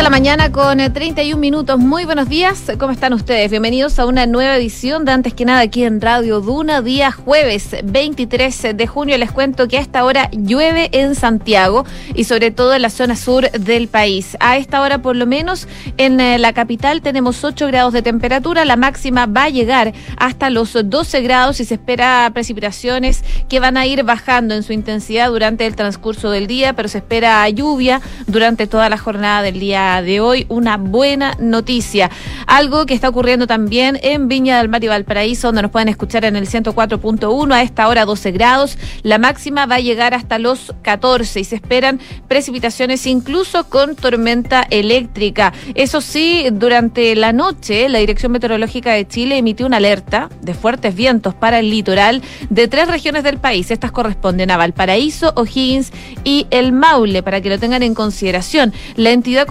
de la mañana con 31 eh, minutos. Muy buenos días. ¿Cómo están ustedes? Bienvenidos a una nueva edición de Antes que nada aquí en Radio Duna, día jueves 23 de junio. Les cuento que a esta hora llueve en Santiago y sobre todo en la zona sur del país. A esta hora, por lo menos, en eh, la capital tenemos 8 grados de temperatura. La máxima va a llegar hasta los 12 grados y se espera precipitaciones que van a ir bajando en su intensidad durante el transcurso del día, pero se espera lluvia durante toda la jornada del día de hoy una buena noticia. Algo que está ocurriendo también en Viña del Mar y Valparaíso, donde nos pueden escuchar en el 104.1 a esta hora 12 grados. La máxima va a llegar hasta los 14 y se esperan precipitaciones incluso con tormenta eléctrica. Eso sí, durante la noche la Dirección Meteorológica de Chile emitió una alerta de fuertes vientos para el litoral de tres regiones del país. Estas corresponden a Valparaíso, O'Higgins y el Maule, para que lo tengan en consideración. La entidad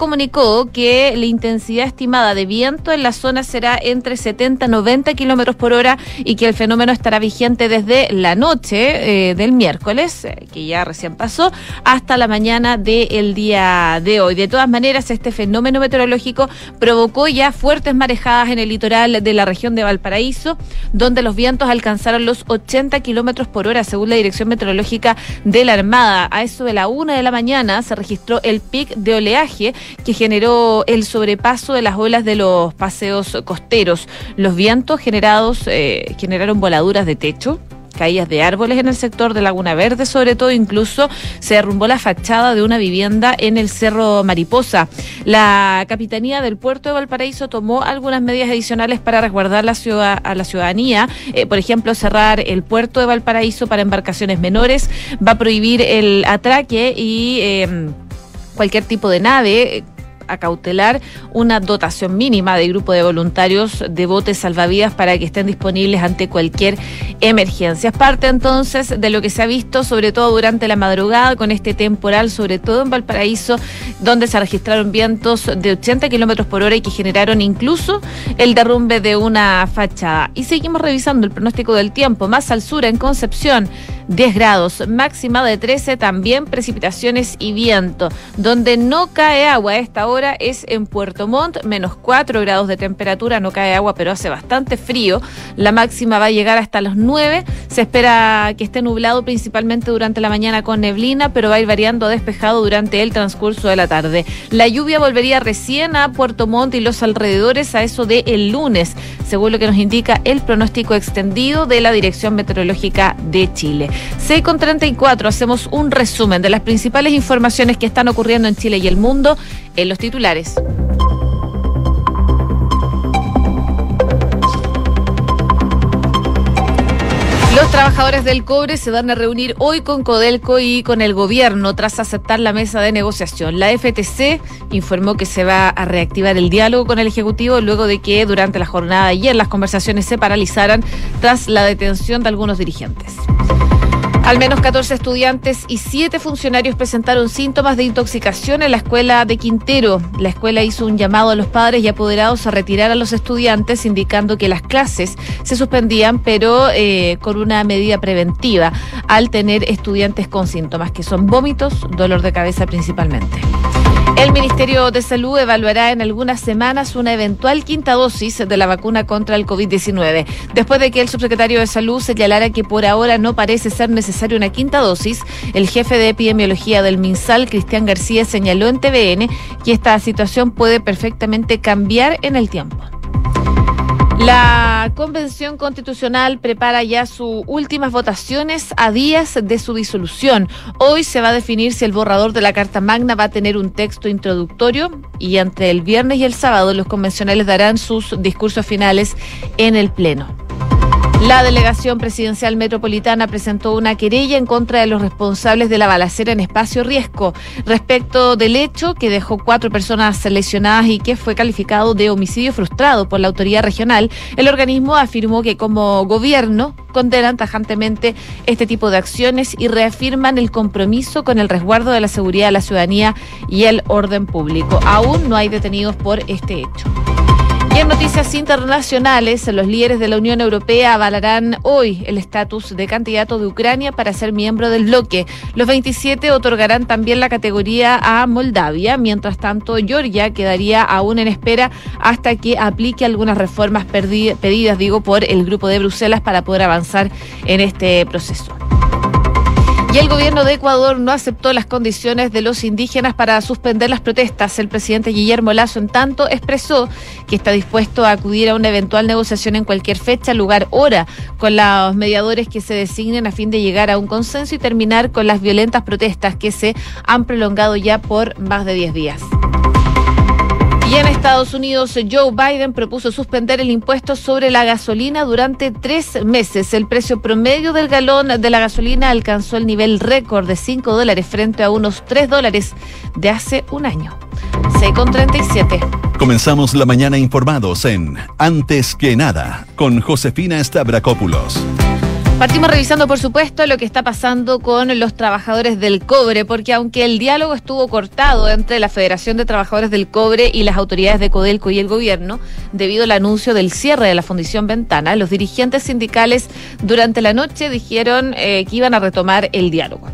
que la intensidad estimada de viento en la zona será entre 70 y 90 kilómetros por hora y que el fenómeno estará vigente desde la noche eh, del miércoles, eh, que ya recién pasó, hasta la mañana del día de hoy. De todas maneras, este fenómeno meteorológico provocó ya fuertes marejadas en el litoral de la región de Valparaíso, donde los vientos alcanzaron los 80 kilómetros por hora, según la Dirección Meteorológica de la Armada. A eso de la una de la mañana se registró el pic de oleaje que generó el sobrepaso de las olas de los paseos costeros. Los vientos generados eh, generaron voladuras de techo caídas de árboles en el sector de Laguna Verde, sobre todo incluso se derrumbó la fachada de una vivienda en el Cerro Mariposa. La Capitanía del Puerto de Valparaíso tomó algunas medidas adicionales para resguardar la ciudad, a la ciudadanía, eh, por ejemplo, cerrar el puerto de Valparaíso para embarcaciones menores, va a prohibir el atraque y... Eh, cualquier tipo de nave a cautelar una dotación mínima de grupo de voluntarios de botes salvavidas para que estén disponibles ante cualquier emergencia. Es parte entonces de lo que se ha visto, sobre todo durante la madrugada, con este temporal, sobre todo en Valparaíso, donde se registraron vientos de 80 kilómetros por hora y que generaron incluso el derrumbe de una fachada. Y seguimos revisando el pronóstico del tiempo. Más al sur, en Concepción, 10 grados, máxima de 13, también precipitaciones y viento. Donde no cae agua a esta hora es en Puerto Montt, menos 4 grados de temperatura, no cae agua, pero hace bastante frío. La máxima va a llegar hasta los 9. Se espera que esté nublado principalmente durante la mañana con neblina, pero va a ir variando despejado durante el transcurso de la tarde. La lluvia volvería recién a Puerto Montt y los alrededores a eso de el lunes, según lo que nos indica el pronóstico extendido de la Dirección Meteorológica de Chile. 6 con 34, hacemos un resumen de las principales informaciones que están ocurriendo en Chile y el mundo en los titulares. Los trabajadores del cobre se van a reunir hoy con Codelco y con el gobierno tras aceptar la mesa de negociación. La FTC informó que se va a reactivar el diálogo con el Ejecutivo luego de que durante la jornada de ayer las conversaciones se paralizaran tras la detención de algunos dirigentes. Al menos 14 estudiantes y 7 funcionarios presentaron síntomas de intoxicación en la escuela de Quintero. La escuela hizo un llamado a los padres y apoderados a retirar a los estudiantes, indicando que las clases se suspendían, pero eh, con una medida preventiva, al tener estudiantes con síntomas, que son vómitos, dolor de cabeza principalmente. El Ministerio de Salud evaluará en algunas semanas una eventual quinta dosis de la vacuna contra el COVID-19. Después de que el subsecretario de Salud señalara que por ahora no parece ser necesaria una quinta dosis, el jefe de epidemiología del MinSal, Cristian García, señaló en TVN que esta situación puede perfectamente cambiar en el tiempo. La Convención Constitucional prepara ya sus últimas votaciones a días de su disolución. Hoy se va a definir si el borrador de la Carta Magna va a tener un texto introductorio y entre el viernes y el sábado los convencionales darán sus discursos finales en el Pleno. La delegación presidencial metropolitana presentó una querella en contra de los responsables de la balacera en espacio riesgo respecto del hecho que dejó cuatro personas lesionadas y que fue calificado de homicidio frustrado por la autoridad regional. El organismo afirmó que como gobierno condenan tajantemente este tipo de acciones y reafirman el compromiso con el resguardo de la seguridad de la ciudadanía y el orden público. Aún no hay detenidos por este hecho en noticias internacionales, los líderes de la Unión Europea avalarán hoy el estatus de candidato de Ucrania para ser miembro del bloque. Los 27 otorgarán también la categoría a Moldavia. Mientras tanto, Georgia quedaría aún en espera hasta que aplique algunas reformas pedidas, digo, por el grupo de Bruselas para poder avanzar en este proceso. Y el gobierno de Ecuador no aceptó las condiciones de los indígenas para suspender las protestas. El presidente Guillermo Lazo, en tanto, expresó que está dispuesto a acudir a una eventual negociación en cualquier fecha, lugar, hora, con los mediadores que se designen a fin de llegar a un consenso y terminar con las violentas protestas que se han prolongado ya por más de 10 días. Y en Estados Unidos, Joe Biden propuso suspender el impuesto sobre la gasolina durante tres meses. El precio promedio del galón de la gasolina alcanzó el nivel récord de 5 dólares frente a unos 3 dólares de hace un año. 6,37. Comenzamos la mañana informados en Antes que nada con Josefina Stavrakopoulos. Partimos revisando, por supuesto, lo que está pasando con los trabajadores del cobre, porque aunque el diálogo estuvo cortado entre la Federación de Trabajadores del Cobre y las autoridades de Codelco y el gobierno, debido al anuncio del cierre de la Fundición Ventana, los dirigentes sindicales durante la noche dijeron eh, que iban a retomar el diálogo.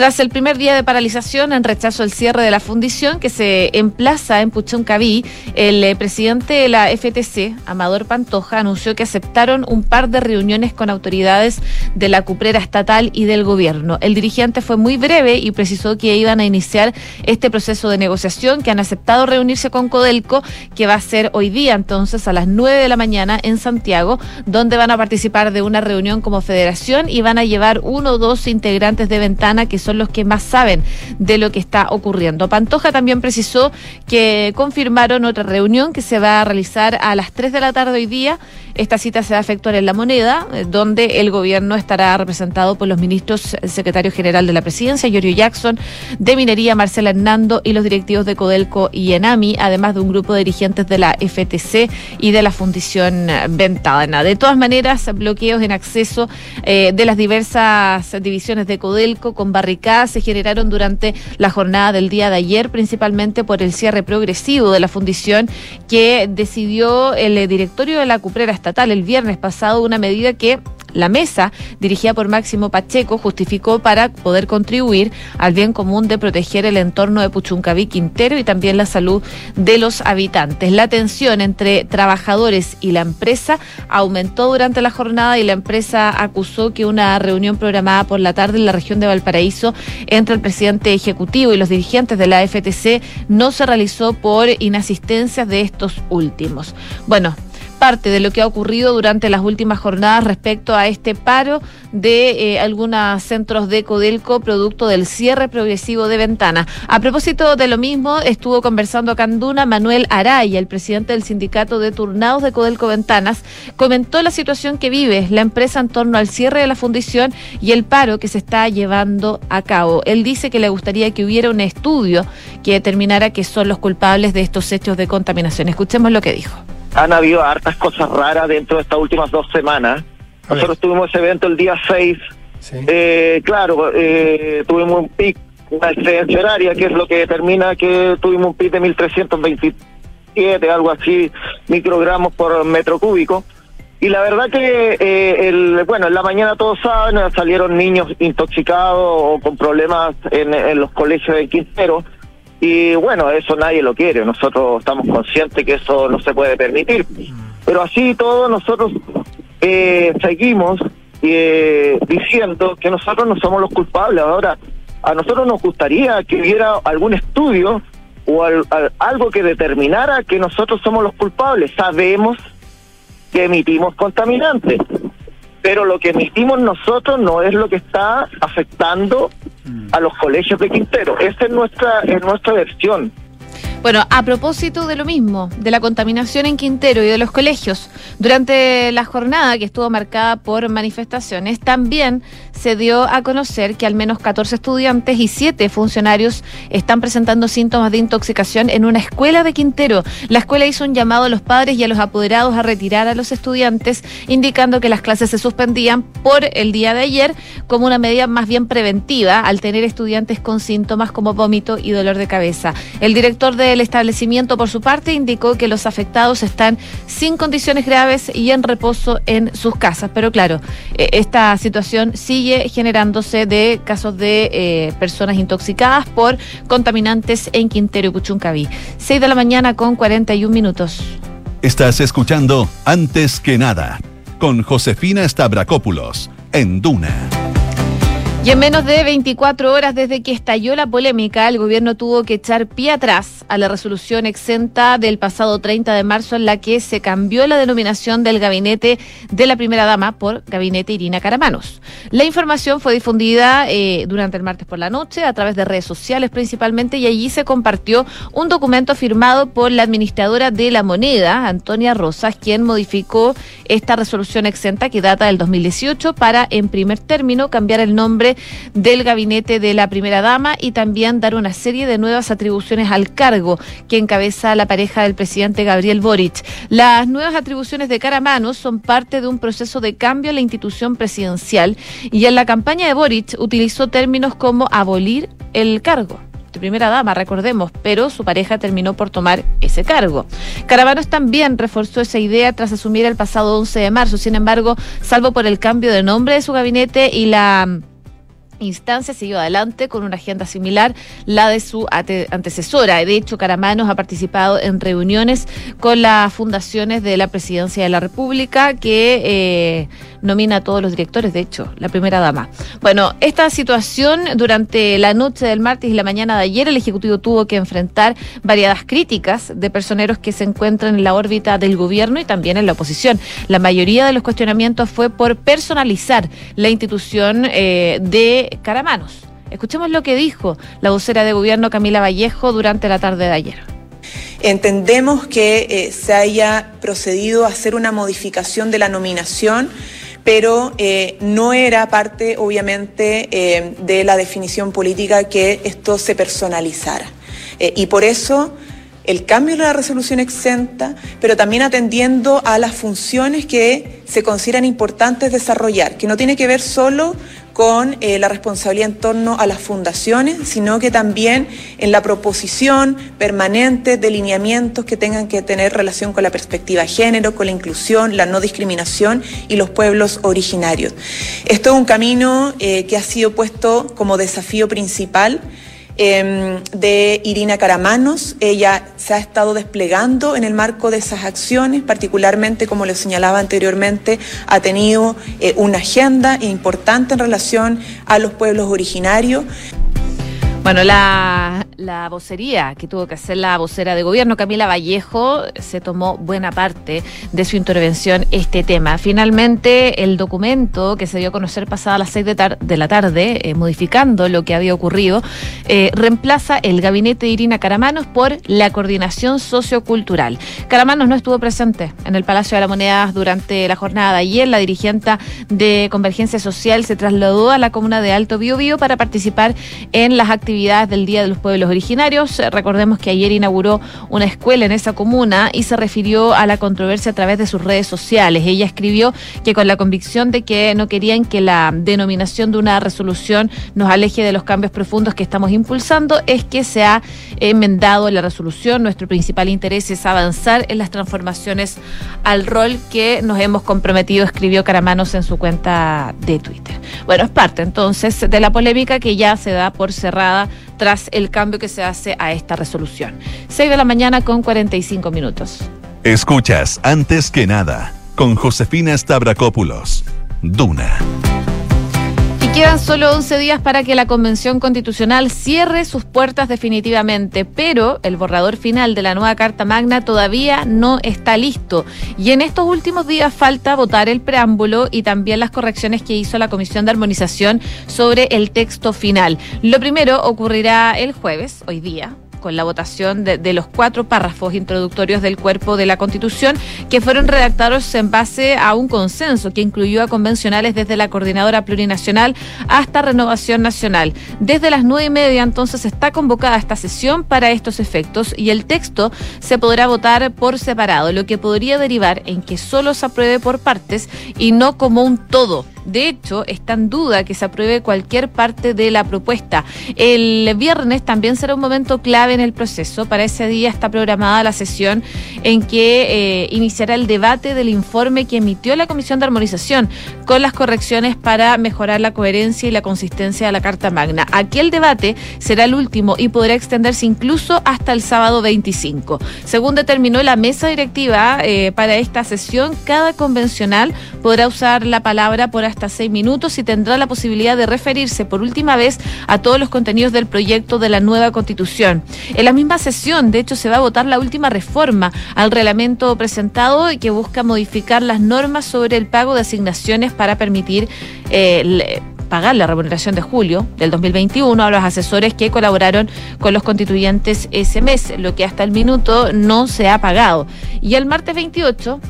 Tras el primer día de paralización en rechazo al cierre de la fundición que se emplaza en Puchoncaví, el eh, presidente de la FTC, Amador Pantoja, anunció que aceptaron un par de reuniones con autoridades de la cuprera estatal y del gobierno. El dirigente fue muy breve y precisó que iban a iniciar este proceso de negociación, que han aceptado reunirse con Codelco, que va a ser hoy día entonces a las 9 de la mañana en Santiago, donde van a participar de una reunión como federación y van a llevar uno o dos integrantes de ventana que son son los que más saben de lo que está ocurriendo. Pantoja también precisó que confirmaron otra reunión que se va a realizar a las 3 de la tarde hoy día. Esta cita se va a efectuar en La Moneda, eh, donde el gobierno estará representado por los ministros, el secretario general de la presidencia, Giorgio Jackson, de Minería, Marcela Hernando, y los directivos de Codelco y Enami, además de un grupo de dirigentes de la FTC y de la Fundición Ventana. De todas maneras, bloqueos en acceso eh, de las diversas divisiones de Codelco con barricadas se generaron durante la jornada del día de ayer, principalmente por el cierre progresivo de la fundición que decidió el eh, directorio de la Cuprera Estatal el viernes pasado, una medida que la mesa, dirigida por Máximo Pacheco, justificó para poder contribuir al bien común de proteger el entorno de Puchuncaví Quintero y también la salud de los habitantes. La tensión entre trabajadores y la empresa aumentó durante la jornada y la empresa acusó que una reunión programada por la tarde en la región de Valparaíso entre el presidente ejecutivo y los dirigentes de la FTC no se realizó por inasistencias de estos últimos. Bueno, parte de lo que ha ocurrido durante las últimas jornadas respecto a este paro de eh, algunos centros de Codelco producto del cierre progresivo de ventanas. A propósito de lo mismo, estuvo conversando Canduna Manuel Araya, el presidente del sindicato de turnados de Codelco Ventanas, comentó la situación que vive la empresa en torno al cierre de la fundición y el paro que se está llevando a cabo. Él dice que le gustaría que hubiera un estudio que determinara que son los culpables de estos hechos de contaminación. Escuchemos lo que dijo han habido hartas cosas raras dentro de estas últimas dos semanas. Nosotros tuvimos ese evento el día 6. Eh, claro, eh, tuvimos un pic, una excedencia horaria, que es lo que determina que tuvimos un pic de 1327, algo así, microgramos por metro cúbico. Y la verdad que, eh, el, bueno, en la mañana todos saben, salieron niños intoxicados o con problemas en, en los colegios de Quintero y bueno, eso nadie lo quiere, nosotros estamos conscientes que eso no se puede permitir. Pero así todo nosotros eh, seguimos eh, diciendo que nosotros no somos los culpables. Ahora, a nosotros nos gustaría que hubiera algún estudio o algo que determinara que nosotros somos los culpables. Sabemos que emitimos contaminantes, pero lo que emitimos nosotros no es lo que está afectando a los colegios de Quintero. Esa es nuestra, es nuestra versión. Bueno, a propósito de lo mismo, de la contaminación en Quintero y de los colegios, durante la jornada que estuvo marcada por manifestaciones, también se dio a conocer que al menos 14 estudiantes y 7 funcionarios están presentando síntomas de intoxicación en una escuela de Quintero. La escuela hizo un llamado a los padres y a los apoderados a retirar a los estudiantes, indicando que las clases se suspendían por el día de ayer como una medida más bien preventiva al tener estudiantes con síntomas como vómito y dolor de cabeza. El director de del establecimiento, por su parte, indicó que los afectados están sin condiciones graves y en reposo en sus casas. Pero claro, eh, esta situación sigue generándose de casos de eh, personas intoxicadas por contaminantes en Quintero y Puchuncaví. 6 de la mañana con 41 minutos. Estás escuchando Antes que nada con Josefina Stavrakopoulos en Duna. Y en menos de 24 horas desde que estalló la polémica, el gobierno tuvo que echar pie atrás a la resolución exenta del pasado 30 de marzo en la que se cambió la denominación del gabinete de la primera dama por gabinete Irina Caramanos. La información fue difundida eh, durante el martes por la noche a través de redes sociales principalmente y allí se compartió un documento firmado por la administradora de la moneda, Antonia Rosas, quien modificó esta resolución exenta que data del 2018 para en primer término cambiar el nombre del gabinete de la primera dama y también dar una serie de nuevas atribuciones al cargo que encabeza la pareja del presidente Gabriel Boric. Las nuevas atribuciones de Caramanos son parte de un proceso de cambio en la institución presidencial y en la campaña de Boric utilizó términos como abolir el cargo de primera dama, recordemos, pero su pareja terminó por tomar ese cargo. Caravanos también reforzó esa idea tras asumir el pasado 11 de marzo. Sin embargo, salvo por el cambio de nombre de su gabinete y la instancia siguió adelante con una agenda similar, la de su antecesora. De hecho, Caramanos ha participado en reuniones con las fundaciones de la Presidencia de la República que eh, nomina a todos los directores, de hecho, la primera dama. Bueno, esta situación durante la noche del martes y la mañana de ayer, el Ejecutivo tuvo que enfrentar variadas críticas de personeros que se encuentran en la órbita del gobierno y también en la oposición. La mayoría de los cuestionamientos fue por personalizar la institución eh, de Caramanos. Escuchemos lo que dijo la vocera de gobierno Camila Vallejo durante la tarde de ayer. Entendemos que eh, se haya procedido a hacer una modificación de la nominación pero eh, no era parte, obviamente, eh, de la definición política que esto se personalizara. Eh, y por eso el cambio de la resolución exenta, pero también atendiendo a las funciones que se consideran importantes desarrollar, que no tiene que ver solo con eh, la responsabilidad en torno a las fundaciones, sino que también en la proposición permanente de lineamientos que tengan que tener relación con la perspectiva de género, con la inclusión, la no discriminación y los pueblos originarios. Esto es un camino eh, que ha sido puesto como desafío principal Em, de Irina Caramanos. Ella se ha estado desplegando en el marco de esas acciones, particularmente, como le señalaba anteriormente, ha tenido eh, una agenda importante en relación a los pueblos originarios. Bueno, la, la, vocería que tuvo que hacer la vocera de gobierno, Camila Vallejo, se tomó buena parte de su intervención este tema. Finalmente, el documento que se dio a conocer pasada las seis de, de la tarde, eh, modificando lo que había ocurrido, eh, reemplaza el gabinete de Irina Caramanos por la coordinación sociocultural. Caramanos no estuvo presente en el Palacio de la Moneda durante la jornada de ayer. La dirigente de Convergencia Social se trasladó a la comuna de Alto Biobío para participar en las actividades del Día de los Pueblos Originarios. Eh, recordemos que ayer inauguró una escuela en esa comuna y se refirió a la controversia a través de sus redes sociales. Ella escribió que con la convicción de que no querían que la denominación de una resolución nos aleje de los cambios profundos que estamos impulsando, es que se ha enmendado la resolución. Nuestro principal interés es avanzar en las transformaciones al rol que nos hemos comprometido, escribió Caramanos en su cuenta de Twitter. Bueno, es parte entonces de la polémica que ya se da por cerrada tras el cambio que se hace a esta resolución. 6 de la mañana con 45 minutos. Escuchas antes que nada con Josefina Stavrakopoulos. Duna. Quedan solo 11 días para que la Convención Constitucional cierre sus puertas definitivamente, pero el borrador final de la nueva Carta Magna todavía no está listo. Y en estos últimos días falta votar el preámbulo y también las correcciones que hizo la Comisión de Armonización sobre el texto final. Lo primero ocurrirá el jueves, hoy día, con la votación de, los cuatro párrafos introductorios del cuerpo de la Constitución que fueron redactados en base a un consenso que incluyó a convencionales desde la Coordinadora Plurinacional hasta Renovación Nacional. Desde las nueve y media entonces está convocada esta sesión para estos efectos y el texto se podrá votar por separado, lo que podría derivar en que solo se apruebe por partes y no como un todo De hecho, está en duda que se apruebe cualquier parte de la propuesta. El viernes también será un momento clave en el proceso. Para ese día está programada la sesión en que eh, iniciará el debate del informe que emitió la Comisión de Armonización con las correcciones para mejorar la coherencia y la consistencia de la Carta Magna. Aquel debate será el último y podrá extenderse incluso hasta el sábado 25. Según determinó la mesa directiva eh, para esta sesión, cada convencional podrá usar la palabra por hasta seis minutos y tendrá la posibilidad de referirse por última vez a todos los contenidos del proyecto de la nueva constitución. En la misma sesión, de hecho, se va a votar la última reforma al reglamento presentado que busca modificar las normas sobre el pago de asignaciones para permitir eh, pagar la remuneración de julio del 2021 a los asesores que colaboraron con los constituyentes ese mes, lo que hasta el minuto no se ha pagado. Y el martes 28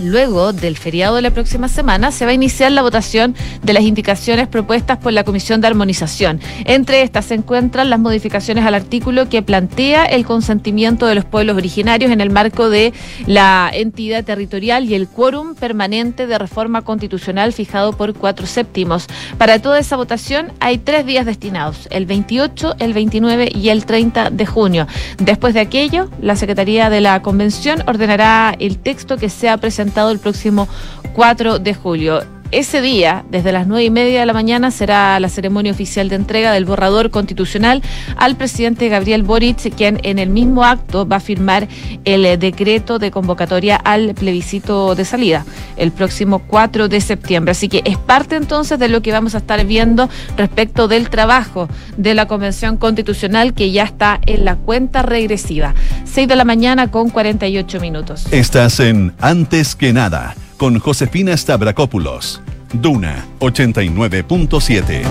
Luego del feriado de la próxima semana se va a iniciar la votación de las indicaciones propuestas por la Comisión de Armonización. Entre estas se encuentran las modificaciones al artículo que plantea el consentimiento de los pueblos originarios en el marco de la entidad territorial y el quórum permanente de reforma constitucional fijado por cuatro séptimos. Para toda esa votación hay tres días destinados, el 28, el 29 y el 30 de junio. Después de aquello, la Secretaría de la Convención ordenará el texto que sea presentado el próximo 4 de julio. Ese día, desde las nueve y media de la mañana, será la ceremonia oficial de entrega del borrador constitucional al presidente Gabriel Boric, quien en el mismo acto va a firmar el eh, decreto de convocatoria al plebiscito de salida el próximo 4 de septiembre. Así que es parte entonces de lo que vamos a estar viendo respecto del trabajo de la Convención Constitucional que ya está en la cuenta regresiva. 6 de la mañana con 48 minutos. Estás en Antes que nada con Josefina Stavrakopoulos. Duna 89.7.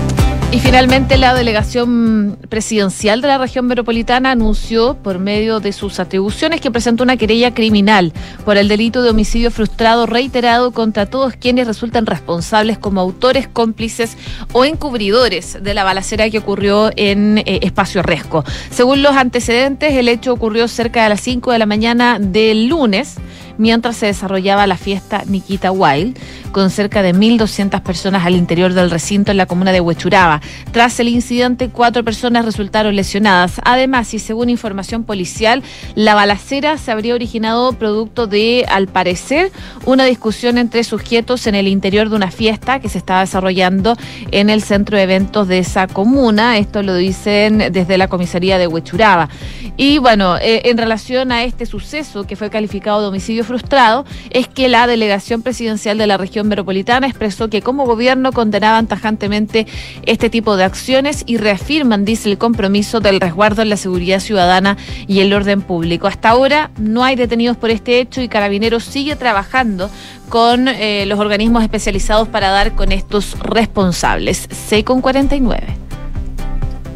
Y finalmente la delegación presidencial de la región metropolitana anunció por medio de sus atribuciones que presentó una querella criminal por el delito de homicidio frustrado reiterado contra todos quienes resultan responsables como autores, cómplices o encubridores de la balacera que ocurrió en eh, Espacio Resco. Según los antecedentes, el hecho ocurrió cerca de las 5 de la mañana del lunes mientras se desarrollaba la fiesta Nikita Wild, con cerca de 1.200 personas al interior del recinto en la comuna de Huechuraba. Tras el incidente, cuatro personas resultaron lesionadas. Además, y según información policial, la balacera se habría originado producto de, al parecer, una discusión entre sujetos en el interior de una fiesta que se estaba desarrollando en el centro de eventos de esa comuna. Esto lo dicen desde la comisaría de Huechuraba. Y bueno, eh, en relación a este suceso que fue calificado de homicidio frustrado es que la delegación presidencial de la región metropolitana expresó que como gobierno condenaban tajantemente este tipo de acciones y reafirman, dice, el compromiso del resguardo en la seguridad ciudadana y el orden público. Hasta ahora no hay detenidos por este hecho y Carabineros sigue trabajando con eh, los organismos especializados para dar con estos responsables. 6 con 49.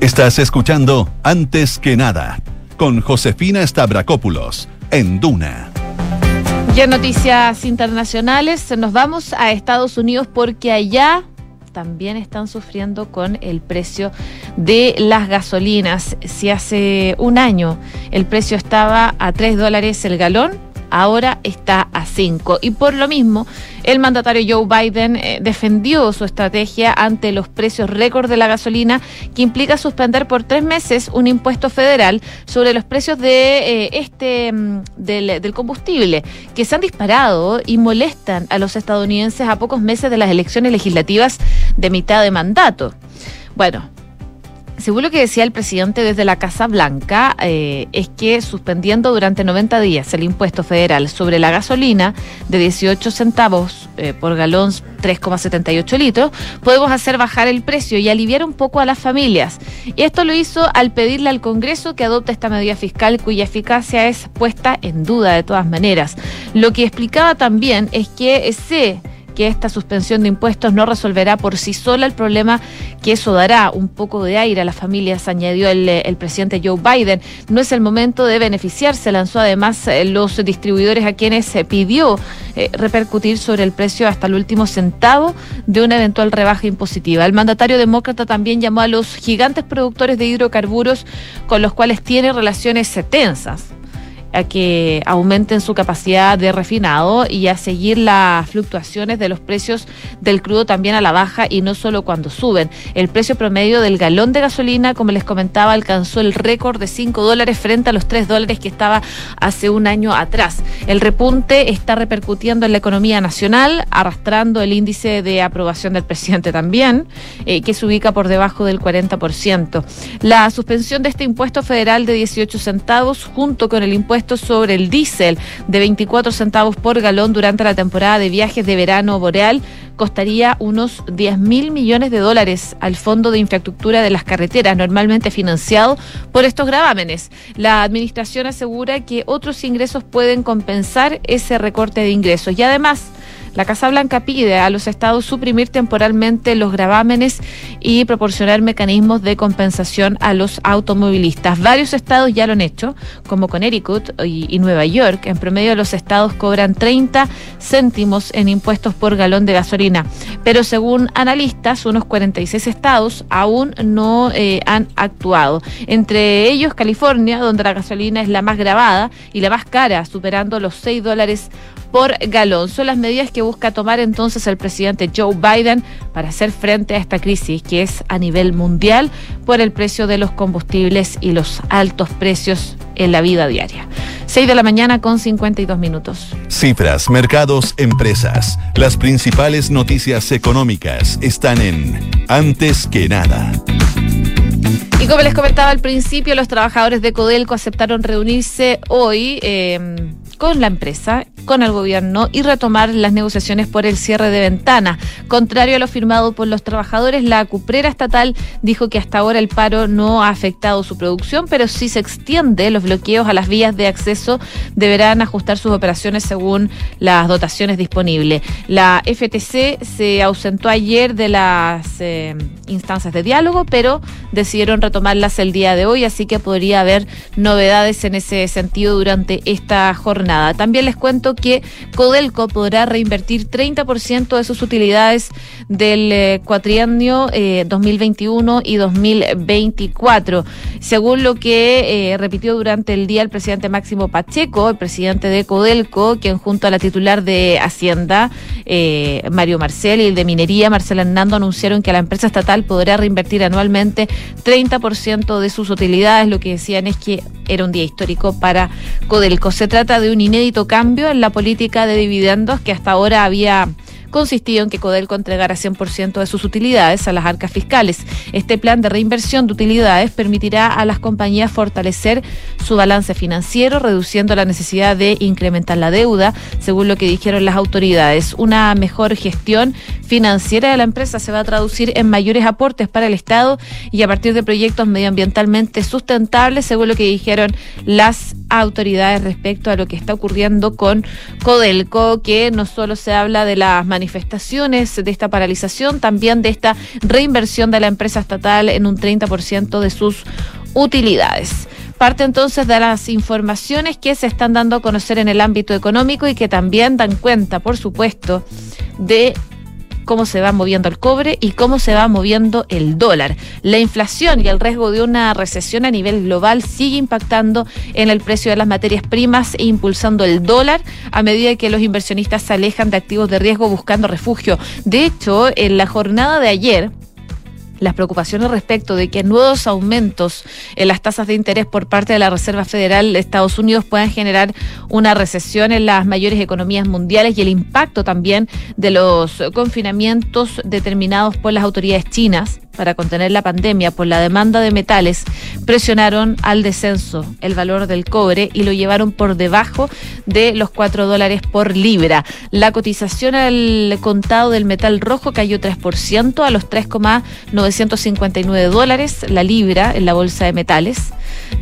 Estás escuchando Antes que nada con Josefina Stavrakopoulos en Duna. Ya noticias internacionales, nos vamos a Estados Unidos porque allá también están sufriendo con el precio de las gasolinas. Si hace un año el precio estaba a 3 dólares el galón, ahora está a 5. Y por lo mismo, el mandatario Joe Biden eh, defendió su estrategia ante los precios récord de la gasolina, que implica suspender por tres meses un impuesto federal sobre los precios de eh, este mm, del, del combustible, que se han disparado y molestan a los estadounidenses a pocos meses de las elecciones legislativas de mitad de mandato. Bueno, según lo que decía el presidente desde la Casa Blanca, eh, es que suspendiendo durante 90 días el impuesto federal sobre la gasolina de 18 centavos eh, por galón 3,78 litros, podemos hacer bajar el precio y aliviar un poco a las familias. Y esto lo hizo al pedirle al Congreso que adopte esta medida fiscal cuya eficacia es puesta en duda de todas maneras. Lo que explicaba también es que se que esta suspensión de impuestos no resolverá por sí sola el problema que eso dará un poco de aire a las familias, añadió el, presidente Joe Biden. No es el momento de beneficiarse, lanzó además eh, los distribuidores a quienes se pidió eh, repercutir sobre el precio hasta el último centavo de una eventual rebaja impositiva. El mandatario demócrata también llamó a los gigantes productores de hidrocarburos con los cuales tiene relaciones tensas a que aumenten su capacidad de refinado y a seguir las fluctuaciones de los precios del crudo también a la baja y no solo cuando suben. El precio promedio del galón de gasolina, como les comentaba, alcanzó el récord de 5 dólares frente a los 3 dólares que estaba hace un año atrás. El repunte está repercutiendo en la economía nacional, arrastrando el índice de aprobación del presidente también, eh, que se ubica por debajo del 40%. La suspensión de este impuesto federal de 18 centavos, junto con el impuesto sobre el diésel de 24 centavos por galón durante la temporada de viajes de verano boreal, costaría unos 10 mil millones de dólares al Fondo de Infraestructura de las Carreteras, normalmente financiado por estos gravámenes. La administración asegura que otros ingresos pueden compensar ese recorte de ingresos y además la Casa Blanca pide a los estados suprimir temporalmente los gravámenes y proporcionar mecanismos de compensación a los automovilistas. Varios estados ya lo han hecho, como Connecticut y, y Nueva York. En promedio, los estados cobran 30 céntimos en impuestos por galón de gasolina. Pero según analistas, unos 46 estados aún no eh, han actuado. Entre ellos, California, donde la gasolina es la más grabada y la más cara, superando los 6 dólares por galón. Son las medidas que busca tomar entonces el presidente Joe Biden para hacer frente a esta crisis que es a nivel mundial por el precio de los combustibles y los altos precios en la vida diaria. 6 de la mañana con 52 minutos. Cifras, mercados, empresas. Las principales noticias económicas están en Antes que nada. Y como les comentaba al principio, los trabajadores de Codelco aceptaron reunirse hoy. Eh, con la empresa, con el gobierno y retomar las negociaciones por el cierre de ventana. Contrario a lo firmado por los trabajadores, la cuprera estatal dijo que hasta ahora el paro no ha afectado su producción, pero si se extiende los bloqueos a las vías de acceso, deberán ajustar sus operaciones según las dotaciones disponibles. La FTC se ausentó ayer de las eh, instancias de diálogo, pero decidieron retomarlas el día de hoy, así que podría haber novedades en ese sentido durante esta jornada nada. También les cuento que Codelco podrá reinvertir 30% de sus utilidades del eh, cuatrienio 2021 eh, y 2024. Según lo que eh, repitió durante el día el presidente Máximo Pacheco, el presidente de Codelco, quien junto a la titular de Hacienda, Mario Marcel, y el de Minería, Marcela Hernando, anunciaron que la empresa estatal podrá reinvertir anualmente 30% de sus utilidades. Lo que decían es que era un día histórico para Codelco. Se trata de un inédito cambio en la política de dividendos que hasta ahora había consistió en que Codelco entregara 100% de sus utilidades a las arcas fiscales. Este plan de reinversión de utilidades permitirá a las compañías fortalecer su balance financiero, reduciendo la necesidad de incrementar la deuda, según lo que dijeron las autoridades. Una mejor gestión financiera de la empresa se va a traducir en mayores aportes para el Estado y a partir de proyectos medioambientalmente sustentables, según lo que dijeron las autoridades respecto a lo que está ocurriendo con Codelco, que no solo se habla de las manifestaciones de esta paralización, también de esta reinversión de la empresa estatal en un 30% de sus utilidades. Parte entonces de las informaciones que se están dando a conocer en el ámbito económico y que también dan cuenta, por supuesto, de cómo se va moviendo el cobre y cómo se va moviendo el dólar. La inflación y el riesgo de una recesión a nivel global sigue impactando en el precio de las materias primas e impulsando el dólar a medida que los inversionistas se alejan de activos de riesgo buscando refugio. De hecho, en la jornada de ayer, las preocupaciones respecto de que nuevos aumentos en las tasas de interés por parte de la Reserva Federal de Estados Unidos puedan generar una recesión en las mayores economías mundiales y el impacto también de los confinamientos determinados por las autoridades chinas para contener la pandemia por la demanda de metales presionaron al descenso el valor del cobre y lo llevaron por debajo de los 4 dólares por libra. La cotización al contado del metal rojo cayó 3% a los 3,959 dólares la libra en la bolsa de metales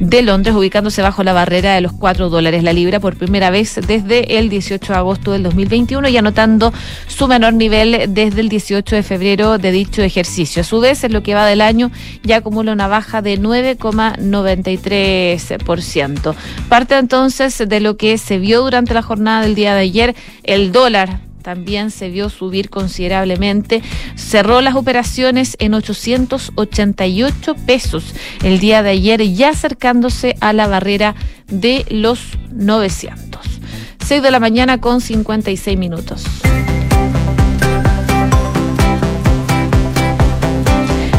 de Londres, ubicándose bajo la barrera de los 4 dólares la libra por primera vez desde el 18 de agosto del 2021 y anotando su menor nivel desde el 18 de febrero de dicho ejercicio. A su vez, en lo que va del año ya acumula una baja de 9,93%. Parte entonces de lo que se vio durante la jornada del día de ayer, el dólar también se vio subir considerablemente. Cerró las operaciones en 888 pesos el día de ayer, ya acercándose a la barrera de los 900. 6 de la mañana con 56 minutos.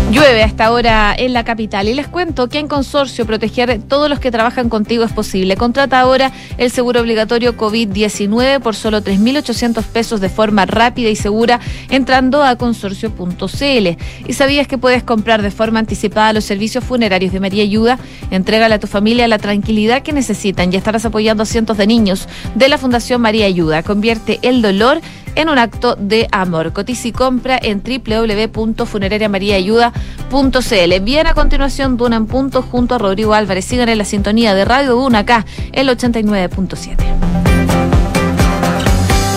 Llueve hasta ahora en la capital y les cuento que en Consorcio proteger todos los que trabajan contigo es posible. Contrata ahora el seguro obligatorio COVID-19 por solo 3.800 pesos de forma rápida y segura entrando a consorcio.cl. ¿Y sabías que puedes comprar de forma anticipada los servicios funerarios de María Ayuda? Entrégale a tu familia la tranquilidad que necesitan y estarás apoyando a cientos de niños de la Fundación María Ayuda. Convierte el dolor en un acto de amor. Cotiza y compra en www.funerariamariaayuda.cl. Bien a continuación, Duna en punto junto a Rodrigo Álvarez. Sigan en la sintonía de Radio Duna acá, el 89.7.